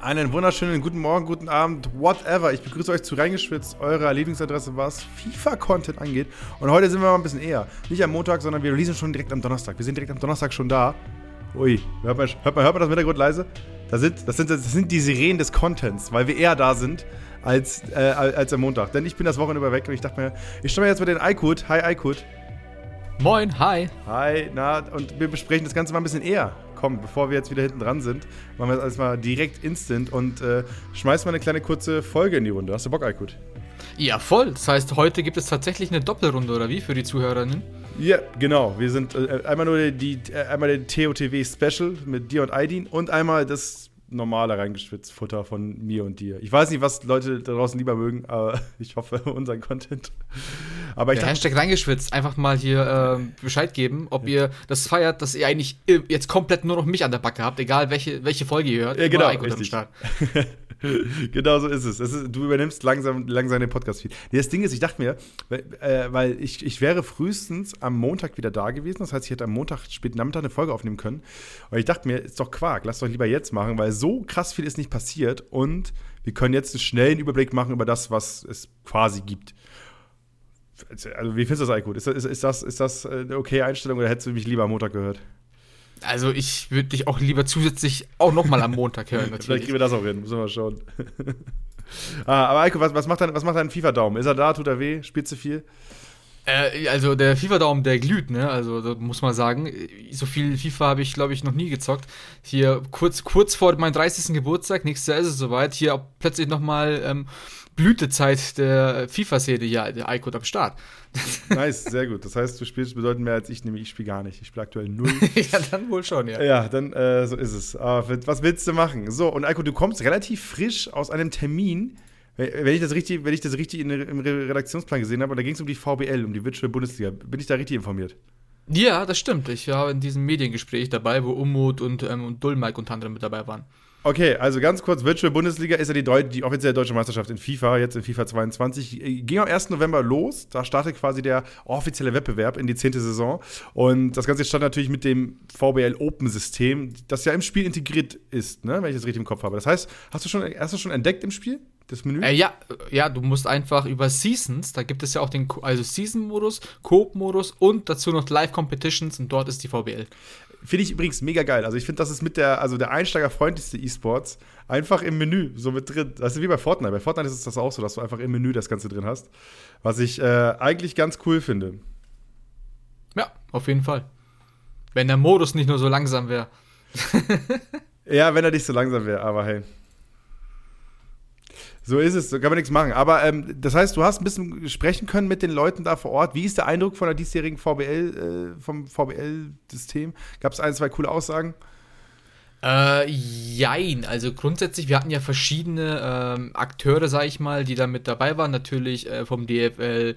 Einen wunderschönen guten Morgen, guten Abend, whatever. Ich begrüße euch zu Reingeschwitzt, eurer Lieblingsadresse, was FIFA-Content angeht. Und heute sind wir mal ein bisschen eher. Nicht am Montag, sondern wir releasen schon direkt am Donnerstag. Wir sind direkt am Donnerstag schon da. Ui, hört man, hört man, hört man das im Hintergrund leise? Das sind, das, sind, das sind die Sirenen des Contents, weil wir eher da sind als, äh, als am Montag. Denn ich bin das Wochenende über weg und ich dachte mir, ich stelle mir jetzt mit den Aykut. Hi Aykut. Moin, hi. Hi, na, und wir besprechen das Ganze mal ein bisschen eher komm, bevor wir jetzt wieder hinten dran sind, machen wir das alles mal direkt instant und äh, schmeißen mal eine kleine kurze Folge in die Runde. Hast du Bock, Aykut? Ja, voll. Das heißt, heute gibt es tatsächlich eine Doppelrunde, oder wie, für die Zuhörerinnen? Ja, genau. Wir sind äh, einmal nur die, die äh, einmal der TOTW Special mit dir und Aidin und einmal das normale reingeschwitzt Futter von mir und dir. Ich weiß nicht, was Leute da draußen lieber mögen, aber ich hoffe, unseren Content. Aber ich Der Hashtag reingeschwitzt, einfach mal hier äh, Bescheid geben, ob ihr das feiert, dass ihr eigentlich jetzt komplett nur noch mich an der Backe habt, egal welche, welche Folge ihr hört. Ja, genau, richtig. genau so ist es. Ist, du übernimmst langsam, langsam den Podcast-Feed. Das Ding ist, ich dachte mir, weil, äh, weil ich, ich wäre frühestens am Montag wieder da gewesen. Das heißt, ich hätte am Montag spät Nachmittag eine Folge aufnehmen können. Und ich dachte mir, ist doch Quark, lass doch lieber jetzt machen, weil so krass viel ist nicht passiert. Und wir können jetzt einen schnellen Überblick machen über das, was es quasi gibt. Also, wie findest du das eigentlich gut? Ist, ist, ist, das, ist das eine okay Einstellung oder hättest du mich lieber am Montag gehört? Also ich würde dich auch lieber zusätzlich auch nochmal am Montag hören. Natürlich. Vielleicht kriegen wir das auch hin, müssen wir schauen. ah, aber Eiko, was, was macht dein, was macht dein FIFA-Daumen? Ist er da, tut er weh, spielst du viel? Äh, also der FIFA-Daumen, der glüht, ne? Also da muss man sagen, so viel FIFA habe ich, glaube ich, noch nie gezockt. Hier kurz, kurz vor meinem 30. Geburtstag, nächstes Jahr ist es soweit, hier plötzlich nochmal ähm, Blütezeit der FIFA-Szene ja, der iCode am Start. Nice, sehr gut. Das heißt, du spielst bedeutend mehr als ich, nämlich ich spiele gar nicht. Ich spiele aktuell null. ja, dann wohl schon, ja. Ja, dann äh, so ist es. Aber was willst du machen? So, und Eiko, du kommst relativ frisch aus einem Termin, wenn ich das richtig, wenn ich das richtig in, im Redaktionsplan gesehen habe, da ging es um die VBL, um die Virtual Bundesliga. Bin ich da richtig informiert? Ja, das stimmt. Ich war in diesem Mediengespräch dabei, wo Umut und, ähm, und Dullmike unter anderem mit dabei waren. Okay, also ganz kurz, Virtual Bundesliga ist ja die, Deu die offizielle deutsche Meisterschaft in FIFA, jetzt in FIFA 22. Ging am 1. November los, da startet quasi der offizielle Wettbewerb in die 10. Saison. Und das Ganze stand natürlich mit dem VBL Open-System, das ja im Spiel integriert ist, ne? wenn ich das richtig im Kopf habe. Das heißt, hast du schon, hast du schon entdeckt im Spiel? Das Menü? Äh, ja, ja, du musst einfach über Seasons, da gibt es ja auch den also Season-Modus, Coop-Modus und dazu noch Live-Competitions und dort ist die VBL. Finde ich übrigens mega geil. Also ich finde, das ist mit der, also der einsteigerfreundlichste E-Sports einfach im Menü so mit drin. Das ist wie bei Fortnite. Bei Fortnite ist es das auch so, dass du einfach im Menü das Ganze drin hast. Was ich äh, eigentlich ganz cool finde. Ja, auf jeden Fall. Wenn der Modus nicht nur so langsam wäre. ja, wenn er nicht so langsam wäre, aber hey. So ist es, so kann man nichts machen. Aber ähm, das heißt, du hast ein bisschen sprechen können mit den Leuten da vor Ort. Wie ist der Eindruck von der diesjährigen VBL, äh, vom VBL-System? Gab es ein, zwei coole Aussagen? Äh, jein. Also grundsätzlich, wir hatten ja verschiedene ähm, Akteure, sag ich mal, die da mit dabei waren. Natürlich äh, vom DFL,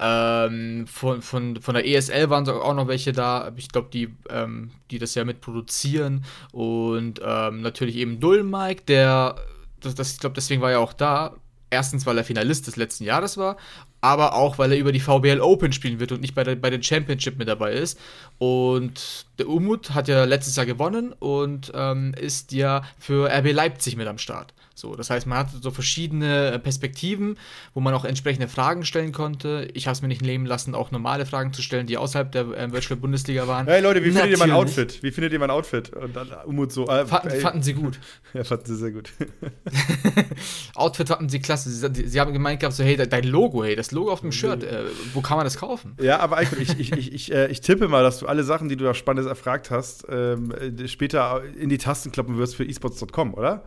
ähm, von, von, von der ESL waren auch noch welche da. Ich glaube, die, ähm, die das ja mit produzieren. Und ähm, natürlich eben Dullmike, der das, das, ich glaube, deswegen war er auch da. Erstens, weil er Finalist des letzten Jahres war, aber auch, weil er über die VBL Open spielen wird und nicht bei der, bei den Championship mit dabei ist. Und der Umut hat ja letztes Jahr gewonnen und ähm, ist ja für RB Leipzig mit am Start. So, das heißt, man hatte so verschiedene Perspektiven, wo man auch entsprechende Fragen stellen konnte. Ich habe es mir nicht nehmen lassen, auch normale Fragen zu stellen, die außerhalb der äh, Virtual Bundesliga waren. Hey Leute, wie findet Natürlich. ihr mein Outfit? Wie findet ihr mein Outfit? Und dann Umut so. Äh, fanden, fanden, sie gut. ja, fanden sie sehr gut. Outfit fanden sie klasse. Sie, sie, haben gemeint gehabt, so, hey, dein Logo, hey, das Logo auf dem Shirt, äh, wo kann man das kaufen? Ja, aber Eiko, ich, ich, ich, ich, äh, ich tippe mal, dass du alle Sachen, die du da Spannendes erfragt hast, ähm, äh, später in die Tasten kloppen wirst für esports.com, oder?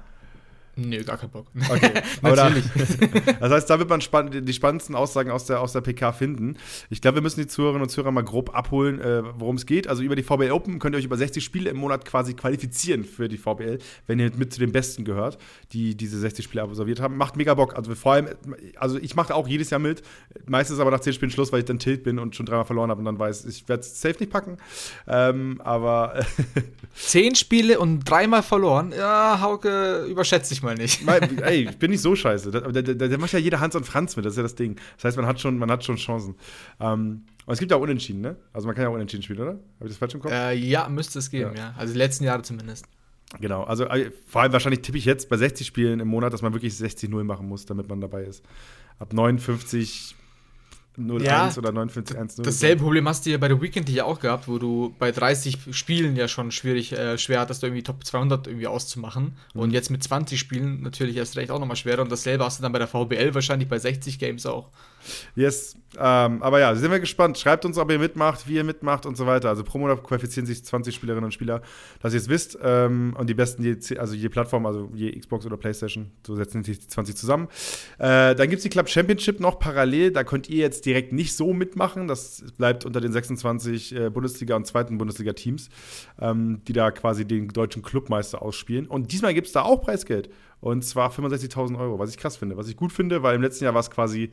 Nö, gar keinen Bock. Okay, natürlich. das heißt, da wird man spann die spannendsten Aussagen aus der, aus der PK finden. Ich glaube, wir müssen die Zuhörerinnen und Zuhörer mal grob abholen, äh, worum es geht. Also über die VBL Open könnt ihr euch über 60 Spiele im Monat quasi qualifizieren für die VBL, wenn ihr mit zu den Besten gehört, die diese 60 Spiele absolviert haben. Macht mega Bock. Also vor allem, also ich mache auch jedes Jahr mit. Meistens aber nach 10 Spielen Schluss, weil ich dann tilt bin und schon dreimal verloren habe und dann weiß, ich werde es safe nicht packen. Ähm, aber 10 Spiele und dreimal verloren? Ja, Hauke, überschätze ich mal nicht. Ey, ich bin nicht so scheiße. Da, da, da, macht ja jeder Hans und Franz mit, das ist ja das Ding. Das heißt, man hat schon, man hat schon Chancen. Ähm, und es gibt ja auch Unentschieden, ne? Also man kann ja auch Unentschieden spielen, oder? Habe ich das falsch im Kopf? Äh, ja, müsste es geben, ja. ja. Also die letzten Jahre zumindest. Genau, also äh, vor allem wahrscheinlich tippe ich jetzt bei 60 Spielen im Monat, dass man wirklich 60-0 machen muss, damit man dabei ist. Ab 59 0-1 ja, oder 59-1-0. Dasselbe Problem hast du ja bei der Weekend ja auch gehabt, wo du bei 30 Spielen ja schon schwierig, äh, schwer hattest, irgendwie Top 200 irgendwie auszumachen. Mhm. Und jetzt mit 20 Spielen natürlich erst recht auch nochmal schwerer. Und dasselbe hast du dann bei der VBL wahrscheinlich bei 60 Games auch. Yes, ähm, aber ja, sind wir gespannt. Schreibt uns, ob ihr mitmacht, wie ihr mitmacht und so weiter. Also pro Monat qualifizieren sich 20 Spielerinnen und Spieler, dass ihr es wisst. Ähm, und die besten, je, also je Plattform, also je Xbox oder Playstation, so setzen sich die 20 zusammen. Äh, dann gibt es die Club Championship noch parallel. Da könnt ihr jetzt direkt nicht so mitmachen. Das bleibt unter den 26 äh, Bundesliga- und zweiten Bundesliga-Teams, ähm, die da quasi den deutschen Clubmeister ausspielen. Und diesmal gibt es da auch Preisgeld. Und zwar 65.000 Euro, was ich krass finde. Was ich gut finde, weil im letzten Jahr war es quasi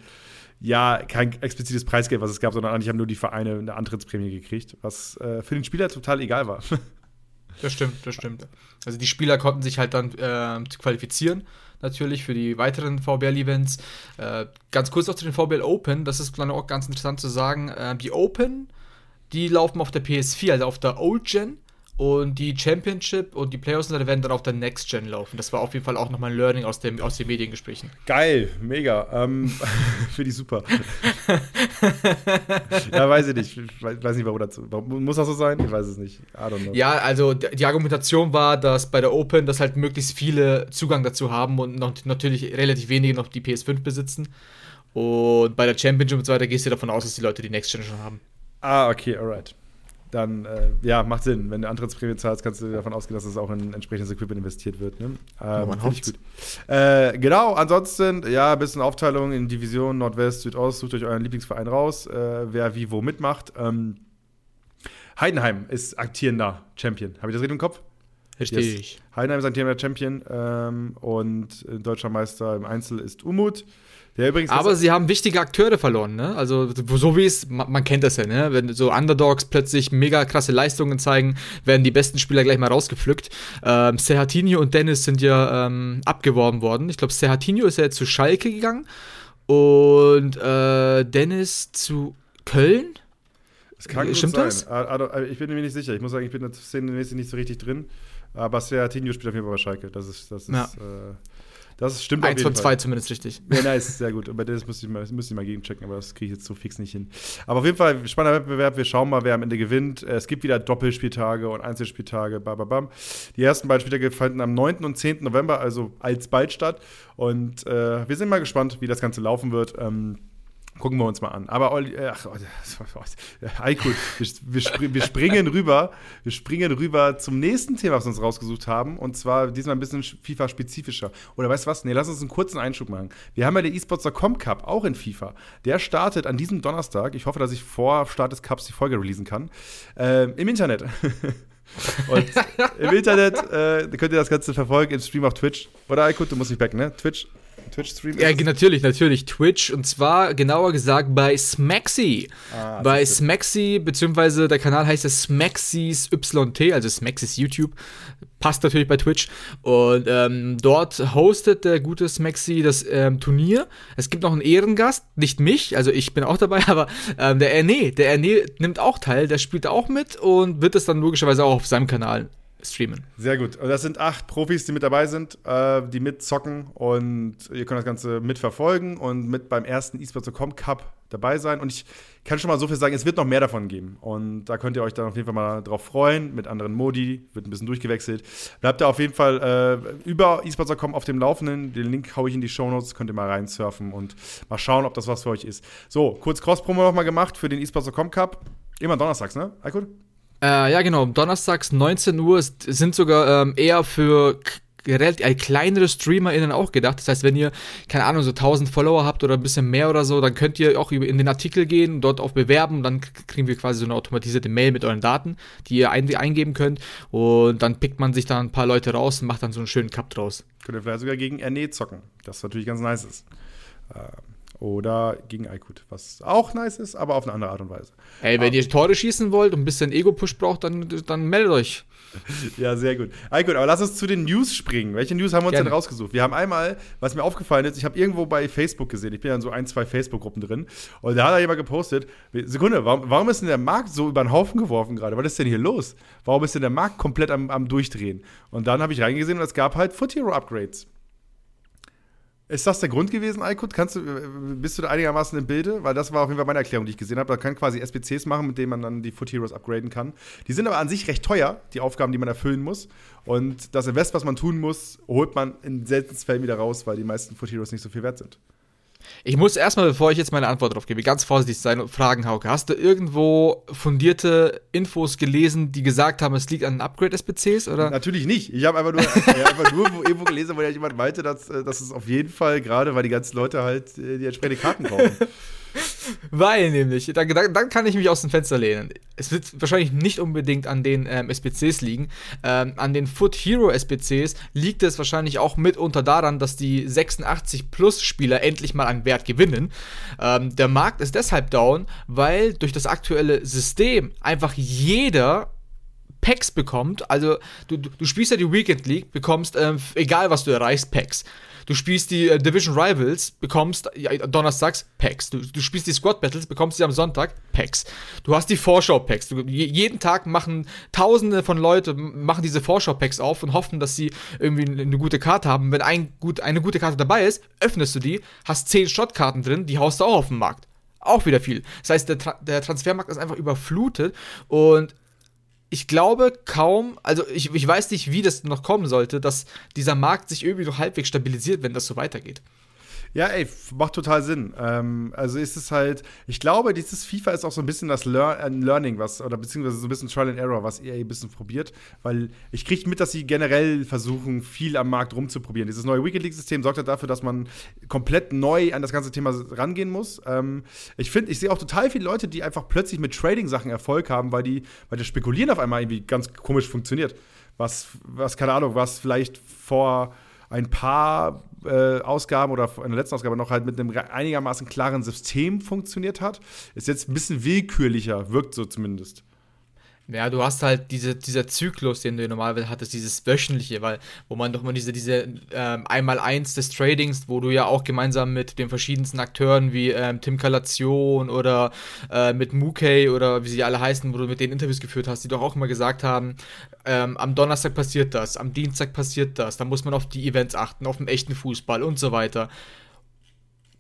ja kein explizites Preisgeld, was es gab, sondern eigentlich haben nur die Vereine eine Antrittsprämie gekriegt, was äh, für den Spieler total egal war. das stimmt, das stimmt. Also die Spieler konnten sich halt dann äh, qualifizieren, natürlich für die weiteren VBL-Events. Äh, ganz kurz noch zu den VBL Open, das ist dann auch ganz interessant zu sagen. Äh, die Open, die laufen auf der PS4, also auf der Old Gen. Und die Championship und die Playoffs werden dann auf der Next Gen laufen. Das war auf jeden Fall auch nochmal ein Learning aus, dem, aus den Mediengesprächen. Geil, mega. Ähm, Finde ich super. ja, weiß ich nicht. Ich weiß nicht, warum dazu. Muss das so sein? Ich weiß es nicht. I don't know. Ja, also die Argumentation war, dass bei der Open, dass halt möglichst viele Zugang dazu haben und noch, natürlich relativ wenige noch die PS5 besitzen. Und bei der Championship und so weiter gehst du davon aus, dass die Leute die Next Gen schon haben. Ah, okay, alright dann äh, ja, macht Sinn. Wenn du Antrittsprämie zahlst, kannst du davon ausgehen, dass es auch in entsprechendes Equipment investiert wird. Ne? Ähm, man hofft. Gut. Äh, genau, ansonsten, ja, ein bisschen Aufteilung in Division Nordwest, Südost, sucht euch euren Lieblingsverein raus, äh, wer wie wo mitmacht. Ähm, Heidenheim ist aktierender Champion. Habe ich das richtig im Kopf? Richtig. Yes. Heidenheim ist aktierender Champion ähm, und deutscher Meister im Einzel ist Umut. Aber sie haben wichtige Akteure verloren, ne? Also, so wie es, man, man, kennt das ja, ne? Wenn so Underdogs plötzlich mega krasse Leistungen zeigen, werden die besten Spieler gleich mal rausgepflückt. Ähm, Serhatinho und Dennis sind ja ähm, abgeworben worden. Ich glaube, Serhatinho ist ja jetzt zu Schalke gegangen und äh, Dennis zu Köln. Das kann Stimmt sein. das? Ich bin mir nicht sicher. Ich muss sagen, ich bin in der Szene nicht so richtig drin. Aber Serhatinho spielt auf jeden Fall bei Schalke. Das ist, das ist ja. äh, das stimmt Eins von zwei zumindest richtig. Ja, nice, sehr gut. Aber das müsste ich, mal, müsste ich mal gegenchecken, aber das kriege ich jetzt so fix nicht hin. Aber auf jeden Fall, spannender Wettbewerb. Wir schauen mal, wer am Ende gewinnt. Es gibt wieder Doppelspieltage und Einzelspieltage. Bababam. Die ersten beiden Spieltage fanden am 9. und 10. November, also alsbald statt. Und äh, wir sind mal gespannt, wie das Ganze laufen wird. Ähm, Gucken wir uns mal an. Aber Olli, äh, ach, Heiko, wir, wir, wir, springen rüber, wir springen rüber zum nächsten Thema, was wir uns rausgesucht haben. Und zwar diesmal ein bisschen FIFA-spezifischer. Oder weißt du was? Nee, lass uns einen kurzen Einschub machen. Wir haben ja den eSports.com Cup, auch in FIFA. Der startet an diesem Donnerstag. Ich hoffe, dass ich vor Start des Cups die Folge releasen kann. Äh, Im Internet. Und im Internet äh, könnt ihr das Ganze verfolgen im Stream auf Twitch. Oder Heiko, du musst mich backen, ne? Twitch Twitch-Stream Ja, natürlich, natürlich. Twitch und zwar genauer gesagt bei Smaxy. Ah, bei Smaxy, beziehungsweise der Kanal heißt ja Smaxys YT, also Smaxys YouTube. Passt natürlich bei Twitch. Und ähm, dort hostet der gute Smaxy das ähm, Turnier. Es gibt noch einen Ehrengast, nicht mich, also ich bin auch dabei, aber ähm, der Erne, der Erne nimmt auch teil, der spielt auch mit und wird es dann logischerweise auch auf seinem Kanal streamen. Sehr gut. Und das sind acht Profis, die mit dabei sind, äh, die mitzocken und ihr könnt das Ganze mitverfolgen und mit beim ersten eSports.com Cup dabei sein. Und ich kann schon mal so viel sagen, es wird noch mehr davon geben. Und da könnt ihr euch dann auf jeden Fall mal drauf freuen, mit anderen Modi, wird ein bisschen durchgewechselt. Bleibt da auf jeden Fall äh, über eSports.com auf dem Laufenden. Den Link haue ich in die Show Notes, könnt ihr mal reinsurfen und mal schauen, ob das was für euch ist. So, kurz Cross-Promo nochmal gemacht für den eSports.com Cup. Immer donnerstags, ne? Alkut? Äh, ja, genau. Donnerstags 19 Uhr sind sogar ähm, eher für relativ äh, kleinere StreamerInnen auch gedacht. Das heißt, wenn ihr, keine Ahnung, so 1000 Follower habt oder ein bisschen mehr oder so, dann könnt ihr auch in den Artikel gehen, dort auf Bewerben, dann kriegen wir quasi so eine automatisierte Mail mit euren Daten, die ihr ein eingeben könnt und dann pickt man sich da ein paar Leute raus und macht dann so einen schönen Cup draus. Könnt ihr vielleicht sogar gegen Erne zocken, das natürlich ganz nice ist. Äh, oder gegen Aykut, was auch nice ist, aber auf eine andere Art und Weise. Ey, wenn aber, ihr Tore schießen wollt und ein bisschen Ego-Push braucht, dann, dann meldet euch. Ja, sehr gut. Aykut, aber lass uns zu den News springen. Welche News haben wir uns Gerne. denn rausgesucht? Wir haben einmal, was mir aufgefallen ist, ich habe irgendwo bei Facebook gesehen, ich bin ja in so ein, zwei Facebook-Gruppen drin, und da hat da jemand gepostet, Sekunde, warum, warum ist denn der Markt so über den Haufen geworfen gerade? Was ist denn hier los? Warum ist denn der Markt komplett am, am Durchdrehen? Und dann habe ich reingesehen und es gab halt Foot Hero Upgrades. Ist das der Grund gewesen, Aykut? Kannst du, äh, bist du da einigermaßen im Bilde? Weil das war auf jeden Fall meine Erklärung, die ich gesehen habe. Man kann quasi SPCs machen, mit denen man dann die Foot Heroes upgraden kann. Die sind aber an sich recht teuer, die Aufgaben, die man erfüllen muss. Und das Invest, was man tun muss, holt man in seltensten Fällen wieder raus, weil die meisten Foot Heroes nicht so viel wert sind. Ich muss erstmal, bevor ich jetzt meine Antwort darauf gebe, ganz vorsichtig sein und fragen, Hauke. Hast du irgendwo fundierte Infos gelesen, die gesagt haben, es liegt an den Upgrade-SPCs? Natürlich nicht. Ich habe einfach nur, einfach nur irgendwo gelesen, weil ja jemand meinte, dass, äh, dass es auf jeden Fall, gerade weil die ganzen Leute halt äh, die entsprechenden Karten kaufen. Weil nämlich, dann, dann, kann ich mich aus dem Fenster lehnen. Es wird wahrscheinlich nicht unbedingt an den ähm, SPCs liegen. Ähm, an den Foot Hero SPCs liegt es wahrscheinlich auch mitunter daran, dass die 86-Plus-Spieler endlich mal an Wert gewinnen. Ähm, der Markt ist deshalb down, weil durch das aktuelle System einfach jeder Packs bekommt. Also du, du spielst ja die Weekend League, bekommst, ähm, egal was du erreichst, Packs. Du spielst die äh, Division Rivals, bekommst ja, donnerstags Packs. Du, du, spielst die Squad Battles, bekommst sie am Sonntag Packs. Du hast die Vorschau-Packs. jeden Tag machen Tausende von Leuten machen diese Vorschau-Packs auf und hoffen, dass sie irgendwie eine gute Karte haben. Wenn ein gut, eine gute Karte dabei ist, öffnest du die, hast zehn Shot-Karten drin, die haust du auch auf den Markt auch wieder viel. Das heißt, der, Tra der, Transfermarkt ist einfach überflutet und ich glaube kaum, also ich, ich weiß nicht, wie das noch kommen sollte, dass dieser Markt sich irgendwie noch halbwegs stabilisiert, wenn das so weitergeht. Ja, ey, macht total Sinn. Ähm, also ist es halt, ich glaube, dieses FIFA ist auch so ein bisschen das Lear äh, Learning, was, oder beziehungsweise so ein bisschen Trial and Error, was EA ein bisschen probiert, weil ich kriege mit, dass sie generell versuchen, viel am Markt rumzuprobieren. Dieses neue Wicked League-System sorgt ja dafür, dass man komplett neu an das ganze Thema rangehen muss. Ähm, ich finde, ich sehe auch total viele Leute, die einfach plötzlich mit Trading-Sachen Erfolg haben, weil die, weil das Spekulieren auf einmal irgendwie ganz komisch funktioniert. Was, was, keine Ahnung, was vielleicht vor ein paar äh, Ausgaben oder in der letzten Ausgabe noch halt mit einem einigermaßen klaren System funktioniert hat, ist jetzt ein bisschen willkürlicher, wirkt so zumindest. Ja, du hast halt diese, dieser Zyklus, den du normalerweise hattest, dieses wöchentliche, weil, wo man doch mal diese, diese ähm, Einmal-Eins des Tradings, wo du ja auch gemeinsam mit den verschiedensten Akteuren wie ähm, Tim Kalation oder äh, mit Mukay oder wie sie alle heißen, wo du mit denen Interviews geführt hast, die doch auch immer gesagt haben, ähm, am Donnerstag passiert das, am Dienstag passiert das, da muss man auf die Events achten, auf den echten Fußball und so weiter.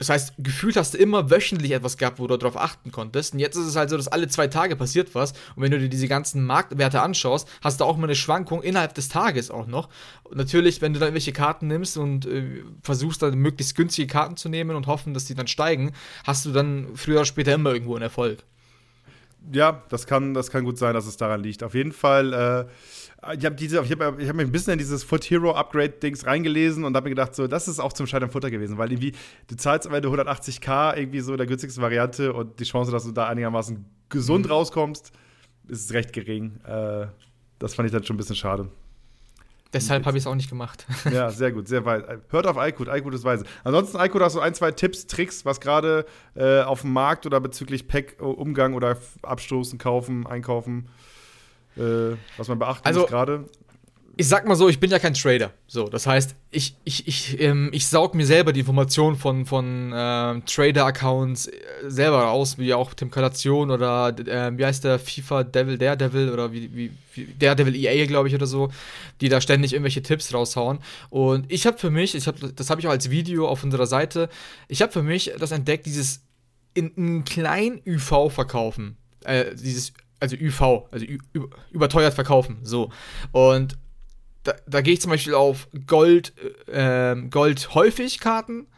Das heißt, gefühlt hast du immer wöchentlich etwas gehabt, wo du darauf achten konntest. Und jetzt ist es halt so, dass alle zwei Tage passiert was. Und wenn du dir diese ganzen Marktwerte anschaust, hast du auch mal eine Schwankung innerhalb des Tages auch noch. Und natürlich, wenn du dann irgendwelche Karten nimmst und äh, versuchst dann möglichst günstige Karten zu nehmen und hoffen, dass die dann steigen, hast du dann früher oder später immer irgendwo einen Erfolg. Ja, das kann, das kann gut sein, dass es daran liegt. Auf jeden Fall. Äh ich habe diese, ich habe ich hab mich ein bisschen in dieses Foot Hero Upgrade Dings reingelesen und habe mir gedacht, so, das ist auch zum Scheitern Futter gewesen, weil irgendwie du zahlst am Ende 180k irgendwie so der günstigste Variante und die Chance, dass du da einigermaßen gesund mhm. rauskommst, ist recht gering. Äh, das fand ich dann schon ein bisschen schade. Deshalb habe ich es auch nicht gemacht. Ja, sehr gut, sehr weit. Hört auf Aykut, Aykut ist weise. Ansonsten, Aykut, hast du ein, zwei Tipps, Tricks, was gerade äh, auf dem Markt oder bezüglich Pack-Umgang oder Abstoßen, Kaufen, Einkaufen äh, was man beachten also, muss gerade? Ich sag mal so, ich bin ja kein Trader. So, das heißt, ich, ich, ich, ähm, ich saug mir selber die Informationen von, von ähm, Trader-Accounts äh, selber raus, wie auch Temkalation oder äh, wie heißt der FIFA Devil, Daredevil oder wie, wie, wie Daredevil EA, glaube ich, oder so, die da ständig irgendwelche Tipps raushauen. Und ich habe für mich, ich hab, das habe ich auch als Video auf unserer Seite, ich habe für mich das entdeckt, dieses in, in klein UV verkaufen. Äh, dieses also ÜV, also überteuert verkaufen, so. Und da, da gehe ich zum Beispiel auf Gold, äh, Gold häufig Karten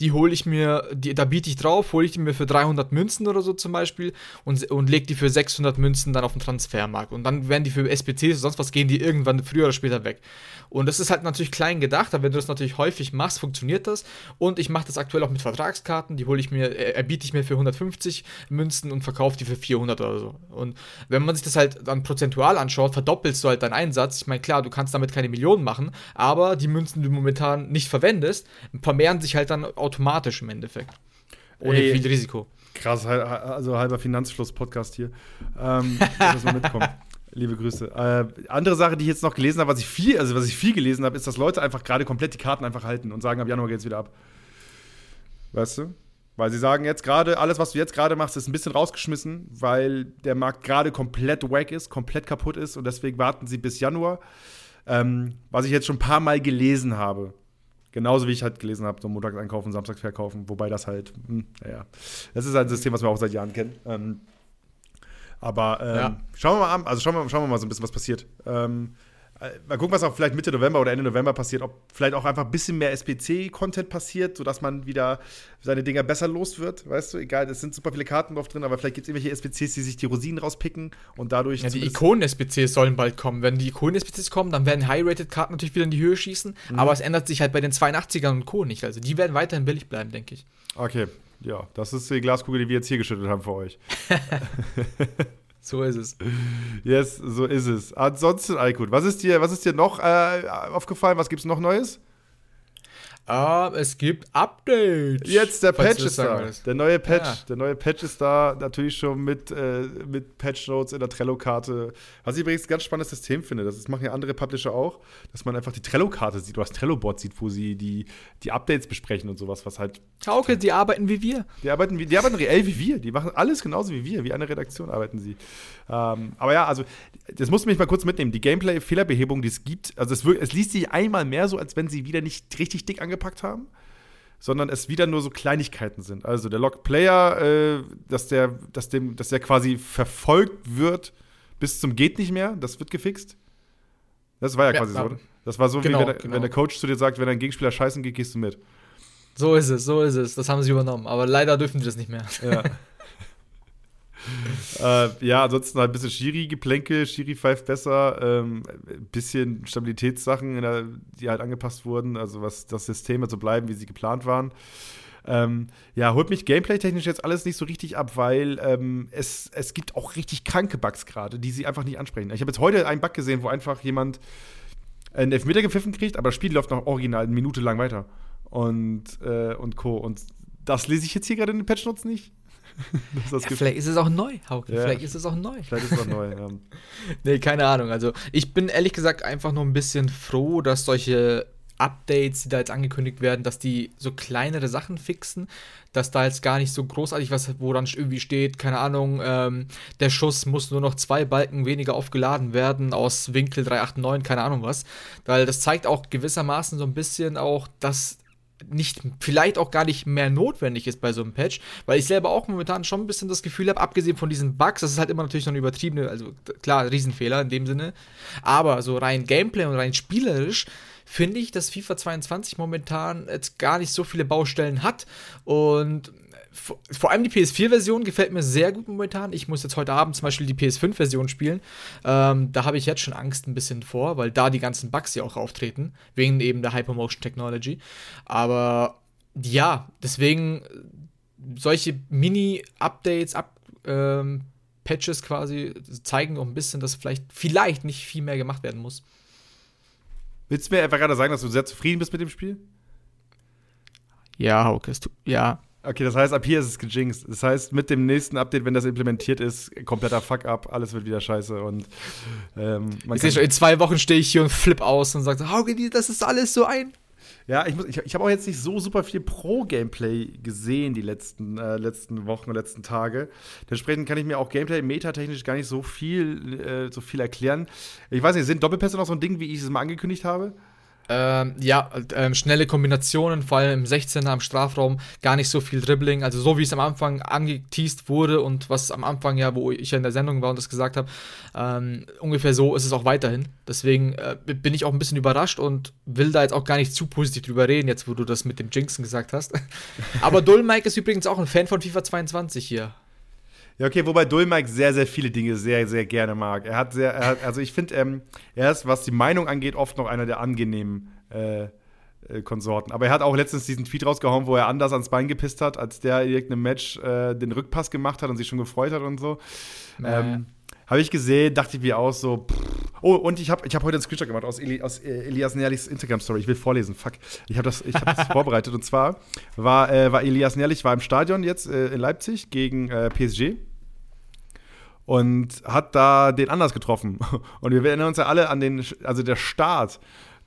die hole ich mir, die, da biete ich drauf, hole ich die mir für 300 Münzen oder so zum Beispiel und, und lege die für 600 Münzen dann auf den Transfermarkt. Und dann werden die für SPCs oder sonst was, gehen die irgendwann früher oder später weg. Und das ist halt natürlich klein gedacht, aber wenn du das natürlich häufig machst, funktioniert das. Und ich mache das aktuell auch mit Vertragskarten, die hole ich mir, äh, erbiete ich mir für 150 Münzen und verkaufe die für 400 oder so. Und wenn man sich das halt dann prozentual anschaut, verdoppelst du halt deinen Einsatz. Ich meine, klar, du kannst damit keine Millionen machen, aber die Münzen, die du momentan nicht verwendest, vermehren sich halt dann automatisch im Endeffekt. Ohne Ey, viel Risiko. Krass, also halber Finanzfluss-Podcast hier. Ähm, dass wir mitkommen. Liebe Grüße. Äh, andere Sache, die ich jetzt noch gelesen habe, was ich viel, also was ich viel gelesen habe, ist, dass Leute einfach gerade komplett die Karten einfach halten und sagen, ab Januar geht es wieder ab. Weißt du? Weil sie sagen jetzt gerade, alles, was du jetzt gerade machst, ist ein bisschen rausgeschmissen, weil der Markt gerade komplett wack ist, komplett kaputt ist und deswegen warten sie bis Januar. Ähm, was ich jetzt schon ein paar Mal gelesen habe. Genauso wie ich halt gelesen habe, so montags einkaufen, samstags verkaufen. Wobei das halt, hm, naja, das ist ein System, was wir auch seit Jahren kennen. Ähm, aber ähm, ja. schauen wir mal an, also schauen wir, schauen wir mal so ein bisschen, was passiert. Ähm, äh, mal gucken, was auch vielleicht Mitte November oder Ende November passiert, ob vielleicht auch einfach ein bisschen mehr SPC-Content passiert, sodass man wieder seine Dinger besser los wird. Weißt du, egal, es sind super viele Karten drauf drin, aber vielleicht gibt es irgendwelche SPCs, die sich die Rosinen rauspicken und dadurch. Ja, die Ikonen-SPCs sollen bald kommen. Wenn die Ikonen-SPCs kommen, dann werden High-Rated-Karten natürlich wieder in die Höhe schießen, mhm. aber es ändert sich halt bei den 82ern und Co. nicht. Also die werden weiterhin billig bleiben, denke ich. Okay, ja, das ist die Glaskugel, die wir jetzt hier geschüttet haben für euch. So ist es. Yes, so ist es. Ansonsten, Aykut, was ist dir, was ist dir noch äh, aufgefallen? Was gibt es noch Neues? Ah, es gibt Updates. Jetzt der Patch ist da. Der neue Patch, ja. der neue Patch ist da, natürlich schon mit, äh, mit Patch Notes in der Trello-Karte. Was ich übrigens ein ganz spannendes System finde, das machen ja andere Publisher auch, dass man einfach die Trello-Karte sieht, oder das Trello-Board sieht, wo sie die, die Updates besprechen und sowas, was halt. Hauke, die arbeiten wie wir. Die arbeiten, wie, die arbeiten reell wie wir. Die machen alles genauso wie wir, wie eine Redaktion arbeiten sie. Ähm, aber ja, also, das musst du mich mal kurz mitnehmen. Die Gameplay-Fehlerbehebung, die es gibt, also es, es liest sich einmal mehr so, als wenn sie wieder nicht richtig dick angepasst reingepackt haben, sondern es wieder nur so Kleinigkeiten sind. Also der Log-Player, äh, dass, der, dass, dem, dass der quasi verfolgt wird bis zum geht nicht mehr, das wird gefixt. Das war ja, ja quasi ja. so. Das war so, genau, wie wenn, genau. wenn, der Coach zu dir sagt, wenn dein Gegenspieler scheißen geht, gehst du mit. So ist es, so ist es. Das haben sie übernommen. Aber leider dürfen sie das nicht mehr. Ja. äh, ja, ansonsten halt ein bisschen Schiri-Geplänkel, Schiri pfeift besser, ähm, bisschen Stabilitätssachen, der, die halt angepasst wurden, also was das Systeme so bleiben, wie sie geplant waren. Ähm, ja, holt mich gameplay-technisch jetzt alles nicht so richtig ab, weil ähm, es, es gibt auch richtig kranke Bugs gerade, die sie einfach nicht ansprechen. Ich habe jetzt heute einen Bug gesehen, wo einfach jemand einen Elfmeter gepfiffen kriegt, aber das Spiel läuft noch original eine Minute lang weiter. Und, äh, und Co. Und das lese ich jetzt hier gerade in den Patch-Notes nicht. ja, vielleicht ist es auch neu, Hauke. Ja, vielleicht ist es auch neu. Vielleicht ist es auch neu, ja. nee, keine Ahnung. Also, ich bin ehrlich gesagt einfach nur ein bisschen froh, dass solche Updates, die da jetzt angekündigt werden, dass die so kleinere Sachen fixen, dass da jetzt gar nicht so großartig was, wo dann irgendwie steht, keine Ahnung, ähm, der Schuss muss nur noch zwei Balken weniger aufgeladen werden aus Winkel 389, keine Ahnung was. Weil das zeigt auch gewissermaßen so ein bisschen auch, dass nicht, vielleicht auch gar nicht mehr notwendig ist bei so einem Patch, weil ich selber auch momentan schon ein bisschen das Gefühl habe, abgesehen von diesen Bugs, das ist halt immer natürlich noch ein übertriebene, also klar, Riesenfehler in dem Sinne, aber so rein Gameplay und rein spielerisch finde ich, dass FIFA 22 momentan jetzt gar nicht so viele Baustellen hat und vor allem die PS4-Version gefällt mir sehr gut momentan. Ich muss jetzt heute Abend zum Beispiel die PS5-Version spielen. Ähm, da habe ich jetzt schon Angst ein bisschen vor, weil da die ganzen Bugs ja auch auftreten, wegen eben der Hypermotion Technology. Aber ja, deswegen solche Mini-Updates, Up, ähm, Patches quasi zeigen auch ein bisschen, dass vielleicht, vielleicht nicht viel mehr gemacht werden muss. Willst du mir einfach gerade sagen, dass du sehr zufrieden bist mit dem Spiel? Ja, Hauke, ja, Okay, das heißt, ab hier ist es gejinxt. Das heißt, mit dem nächsten Update, wenn das implementiert ist, kompletter Fuck-up, alles wird wieder scheiße. Und ähm, ich sehe schon, in zwei Wochen stehe ich hier und flip aus und sage, Hauke, das ist alles so ein. Ja, ich, ich, ich habe auch jetzt nicht so super viel Pro-Gameplay gesehen die letzten, äh, letzten Wochen und letzten Tage. Dementsprechend kann ich mir auch Gameplay-metatechnisch gar nicht so viel, äh, so viel erklären. Ich weiß nicht, sind Doppelpässe noch so ein Ding, wie ich es mal angekündigt habe? Ähm, ja, ähm, schnelle Kombinationen, vor allem im 16er am Strafraum, gar nicht so viel Dribbling. Also so wie es am Anfang angeteased wurde und was am Anfang ja, wo ich ja in der Sendung war und das gesagt habe, ähm, ungefähr so ist es auch weiterhin. Deswegen äh, bin ich auch ein bisschen überrascht und will da jetzt auch gar nicht zu positiv drüber reden, jetzt wo du das mit dem Jinxen gesagt hast. Aber Dullmike ist übrigens auch ein Fan von FIFA 22 hier. Ja, okay, wobei Dulmike sehr, sehr viele Dinge sehr, sehr gerne mag. Er hat sehr, er hat, also ich finde, ähm, er ist, was die Meinung angeht, oft noch einer der angenehmen äh, äh, Konsorten. Aber er hat auch letztens diesen Tweet rausgehauen, wo er anders ans Bein gepisst hat, als der in irgendeinem Match äh, den Rückpass gemacht hat und sich schon gefreut hat und so. Ähm, Habe ich gesehen, dachte ich mir auch so, pff, Oh, und ich habe ich hab heute einen Screenshot gemacht aus, Eli, aus äh, Elias Nerlichs Instagram-Story. Ich will vorlesen, fuck. Ich habe das, ich hab das vorbereitet. Und zwar war, äh, war Elias Nerlich war im Stadion jetzt äh, in Leipzig gegen äh, PSG und hat da den Anders getroffen. Und wir erinnern uns ja alle an den, also der Start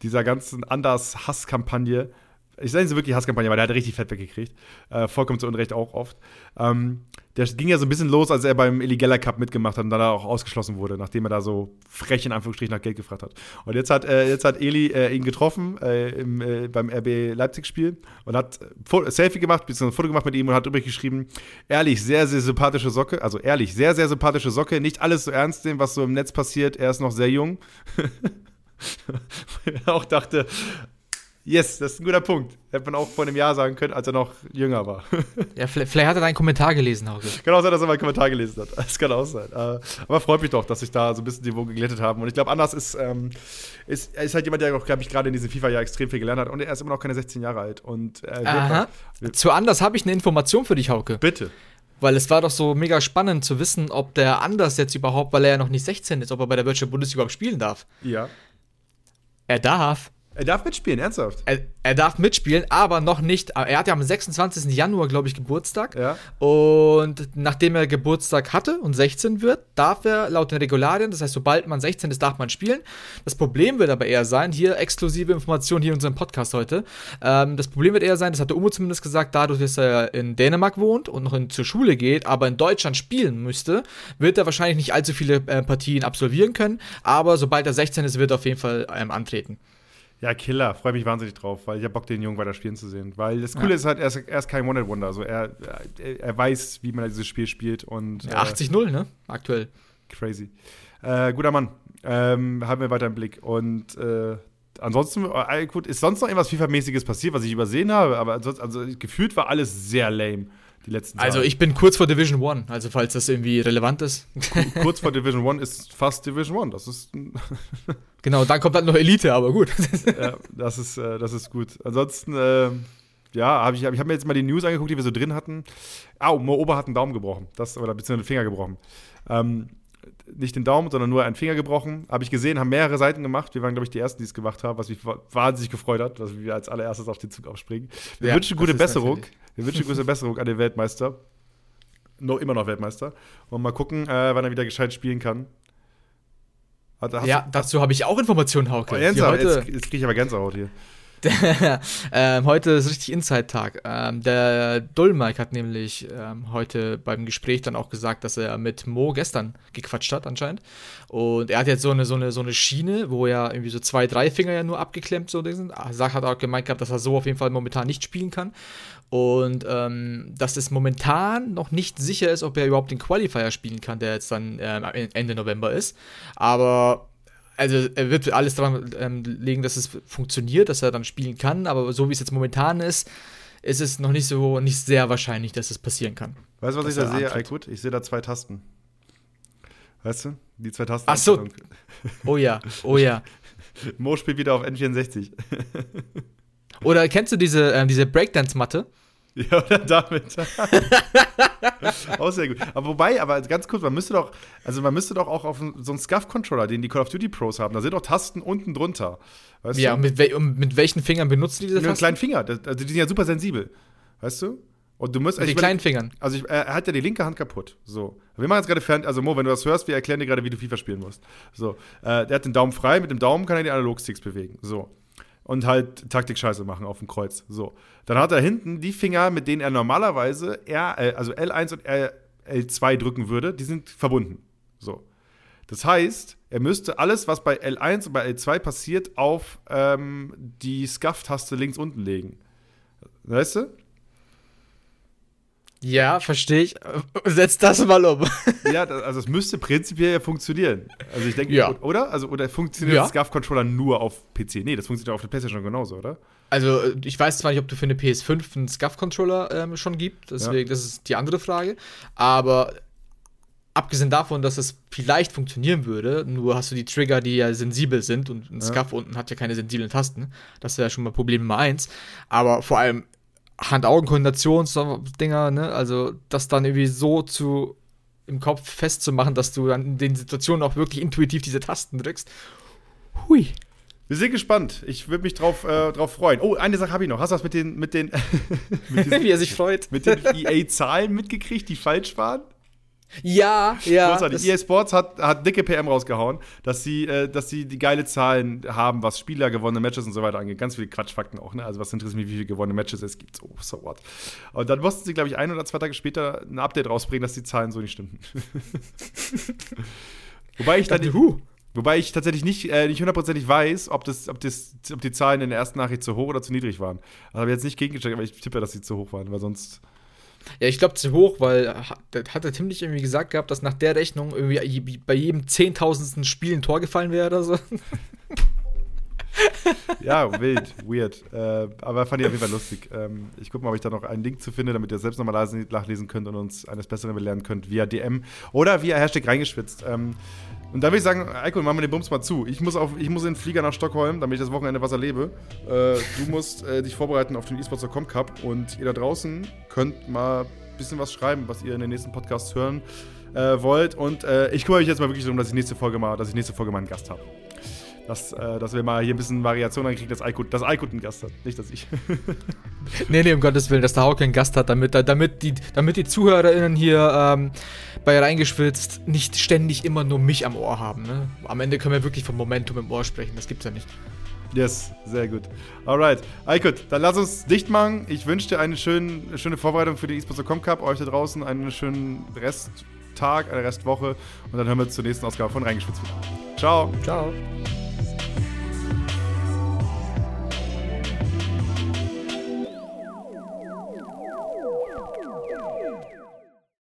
dieser ganzen Anders-Hasskampagne ich sage sie wirklich Hasskampagne, weil der hat richtig Fett weggekriegt. Äh, vollkommen zu Unrecht auch oft. Ähm, der ging ja so ein bisschen los, als er beim Illegella Cup mitgemacht hat und dann auch ausgeschlossen wurde, nachdem er da so frech in Anführungsstrichen nach Geld gefragt hat. Und jetzt hat, äh, jetzt hat Eli äh, ihn getroffen äh, im, äh, beim RB Leipzig-Spiel und hat Selfie gemacht, beziehungsweise ein Foto gemacht mit ihm und hat übrig geschrieben: Ehrlich, sehr, sehr sympathische Socke. Also ehrlich, sehr, sehr sympathische Socke. Nicht alles so ernst nehmen, was so im Netz passiert. Er ist noch sehr jung. auch dachte, Yes, das ist ein guter Punkt. Hätte man auch vor einem Jahr sagen können, als er noch jünger war. ja, vielleicht, vielleicht hat er deinen Kommentar gelesen, Hauke. Kann auch sein, dass er meinen Kommentar gelesen hat. Das kann auch sein. Äh, aber freut mich doch, dass sich da so ein bisschen die Niveau geglättet haben. Und ich glaube, Anders ist, ähm, ist, ist halt jemand, der auch, glaube ich, gerade in diesem FIFA-Jahr extrem viel gelernt hat. Und er ist immer noch keine 16 Jahre alt. Und, äh, Aha. Wird, Zu Anders habe ich eine Information für dich, Hauke. Bitte. Weil es war doch so mega spannend zu wissen, ob der Anders jetzt überhaupt, weil er ja noch nicht 16 ist, ob er bei der Virtual Bundesliga überhaupt spielen darf. Ja. Er darf. Er darf mitspielen, ernsthaft. Er, er, darf mitspielen, aber noch nicht. Er hat ja am 26. Januar, glaube ich, Geburtstag. Ja. Und nachdem er Geburtstag hatte und 16 wird, darf er laut den Regularien, das heißt, sobald man 16 ist, darf man spielen. Das Problem wird aber eher sein, hier exklusive Information hier in unserem Podcast heute. Ähm, das Problem wird eher sein, das hatte Umo zumindest gesagt, dadurch, dass er in Dänemark wohnt und noch in, zur Schule geht, aber in Deutschland spielen müsste, wird er wahrscheinlich nicht allzu viele äh, Partien absolvieren können. Aber sobald er 16 ist, wird er auf jeden Fall ähm, antreten. Ja, Killer. Freue mich wahnsinnig drauf, weil ich habe Bock, den Jungen weiter spielen zu sehen. Weil das Coole ja. ist halt, er ist, er ist kein One-Wonder. Also er, er, weiß, wie man dieses Spiel spielt. Und, ja, 80-0, äh, ne? Aktuell. Crazy. Äh, guter Mann. Ähm, haben wir weiter im Blick. Und äh, ansonsten, äh, gut, ist sonst noch irgendwas FIFA-mäßiges passiert, was ich übersehen habe? Aber ansonsten, also gefühlt war alles sehr lame die letzten Tage. Also ich bin kurz vor Division One, also falls das irgendwie relevant ist. kurz vor Division One ist fast Division One, das ist. genau, dann kommt halt noch Elite, aber gut. ja, das ist, äh, das ist gut. Ansonsten, äh, ja, habe ich, hab, ich habe mir jetzt mal die News angeguckt, die wir so drin hatten. Au, Mo Ober hat einen Daumen gebrochen, das, oder beziehungsweise den Finger gebrochen. Ähm, nicht den Daumen, sondern nur einen Finger gebrochen. Habe ich gesehen, haben mehrere Seiten gemacht. Wir waren, glaube ich, die Ersten, die es gemacht haben, was mich wahnsinnig gefreut hat, dass wir als allererstes auf den Zug aufspringen. Wir ja, wünschen gute Besserung. Natürlich. Wir wünschen gute Besserung an den Weltmeister. No, immer noch Weltmeister. Und mal gucken, äh, wann er wieder gescheit spielen kann. Hat, ja, dazu habe ich auch Informationen, Hauke. Oh, jetzt, jetzt, jetzt kriege ich aber Gänsehaut hier. ähm, heute ist richtig Inside-Tag. Ähm, der Dolmike hat nämlich ähm, heute beim Gespräch dann auch gesagt, dass er mit Mo gestern gequatscht hat, anscheinend. Und er hat jetzt so eine, so eine, so eine Schiene, wo ja irgendwie so zwei, drei Finger ja nur abgeklemmt so sind. Sach hat auch gemeint gehabt, dass er so auf jeden Fall momentan nicht spielen kann. Und ähm, dass es momentan noch nicht sicher ist, ob er überhaupt den Qualifier spielen kann, der jetzt dann ähm, Ende November ist. Aber also er wird alles daran ähm, legen, dass es funktioniert, dass er dann spielen kann, aber so wie es jetzt momentan ist, ist es noch nicht so nicht sehr wahrscheinlich, dass es passieren kann. Weißt du, was ich da sehe, Aykut? Ich sehe da zwei Tasten. Weißt du? Die zwei Tasten. Ach so. Oh ja, oh ja. Mo spielt wieder auf N64. Oder kennst du diese, ähm, diese Breakdance-Matte? Ja, oder damit. auch sehr gut. Aber wobei, aber ganz kurz, man müsste doch, also man müsste doch auch auf so einen Scuff-Controller, den die Call of Duty Pros haben, da sind doch Tasten unten drunter. Weißt ja, und mit, we mit, welchen Fingern benutzen die diese Tasten? Mit kleinen Finger. Also die sind ja super sensibel. Weißt du? Und du musst. Mit also den kleinen Fingern. Also ich, er hat ja die linke Hand kaputt. So. Wir machen jetzt gerade fern. Also Mo, wenn du das hörst, wir erklären dir gerade, wie du FIFA spielen musst. So. Äh, der hat den Daumen frei, mit dem Daumen kann er die Analogsticks bewegen. So und halt Taktik-Scheiße machen auf dem Kreuz. So. Dann hat er hinten die Finger, mit denen er normalerweise R, äh, also L1 und L2 drücken würde, die sind verbunden. So. Das heißt, er müsste alles, was bei L1 und bei L2 passiert, auf ähm, die Scuff-Taste links unten legen. Weißt du? Ja, verstehe ich. Setz das mal um. ja, also es müsste prinzipiell ja funktionieren. Also ich denke, ja. oder? Also oder funktioniert ja. der SCAF-Controller nur auf PC? Nee, das funktioniert auf der PlayStation genauso, oder? Also ich weiß zwar nicht, ob du für eine PS5 einen SCAF-Controller ähm, schon gibt, deswegen, ja. das ist die andere Frage. Aber abgesehen davon, dass es vielleicht funktionieren würde, nur hast du die Trigger, die ja sensibel sind und ein ja. SCAF unten hat ja keine sensiblen Tasten. Das wäre ja schon mal Problem Nummer eins. Aber vor allem Hand-Augen-Koordinationsdinger, ne? Also das dann irgendwie so zu im Kopf festzumachen, dass du dann in den Situationen auch wirklich intuitiv diese Tasten drückst. Hui. Wir sind gespannt. Ich würde mich drauf, äh, drauf freuen. Oh, eine Sache habe ich noch. Hast du das mit den, mit den, mit diesen, wie er sich freut, mit den EA-Zahlen mitgekriegt, die falsch waren? Ja, ja. Großartig. EA Sports hat, hat dicke PM rausgehauen, dass sie, äh, dass sie die geile Zahlen haben, was Spieler, gewonnene Matches und so weiter angeht. Ganz viele Quatschfakten auch, ne? Also was interessiert mich, wie viele gewonnene Matches es gibt. So, so what. Und dann mussten sie, glaube ich, ein oder zwei Tage später ein Update rausbringen, dass die Zahlen so nicht stimmten. Wobei ich dann. Huh. Wobei ich tatsächlich nicht, äh, nicht hundertprozentig weiß, ob, das, ob, das, ob die Zahlen in der ersten Nachricht zu hoch oder zu niedrig waren. Also habe ich jetzt nicht gegengecheckt, aber ich tippe, dass sie zu hoch waren, weil sonst. Ja, ich glaube zu hoch, weil hat der Tim nicht irgendwie gesagt gehabt, dass nach der Rechnung irgendwie bei jedem zehntausendsten Spiel ein Tor gefallen wäre oder so. ja, wild, weird. Äh, aber fand ich auf jeden Fall lustig. Ähm, ich gucke mal, ob ich da noch einen Link zu finde, damit ihr selbst nochmal nachlesen könnt und uns eines Besseren belehren könnt via DM oder via Hashtag reingeschwitzt. Ähm, und dann würde ich sagen, Eiko, machen wir den Bums mal zu. Ich muss, auf, ich muss in den Flieger nach Stockholm, damit ich das Wochenende was erlebe. Äh, du musst äh, dich vorbereiten auf den eSports.com Cup und ihr da draußen könnt mal ein bisschen was schreiben, was ihr in den nächsten Podcasts hören äh, wollt. Und äh, ich kümmere mich jetzt mal wirklich darum, dass ich nächste Folge mal, dass ich nächste Folge mal einen Gast habe dass, äh, dass wir mal hier ein bisschen Variation reinkriegen, dass Aykut, dass Aykut einen Gast hat, nicht dass ich. nee, nee, um Gottes Willen, dass der Hauke einen Gast hat, damit, damit, die, damit die ZuhörerInnen hier ähm, bei Reingeschwitzt nicht ständig immer nur mich am Ohr haben. Ne? Am Ende können wir wirklich vom Momentum im Ohr sprechen, das gibt's ja nicht. Yes, sehr gut. Alright. Aykut, dann lass uns dicht machen. Ich wünsche dir eine schöne, schöne Vorbereitung für den eSports.com Cup. Euch da draußen einen schönen Resttag, eine Restwoche. Und dann hören wir zur nächsten Ausgabe von Reingeschwitzt wieder. Ciao. Ciao.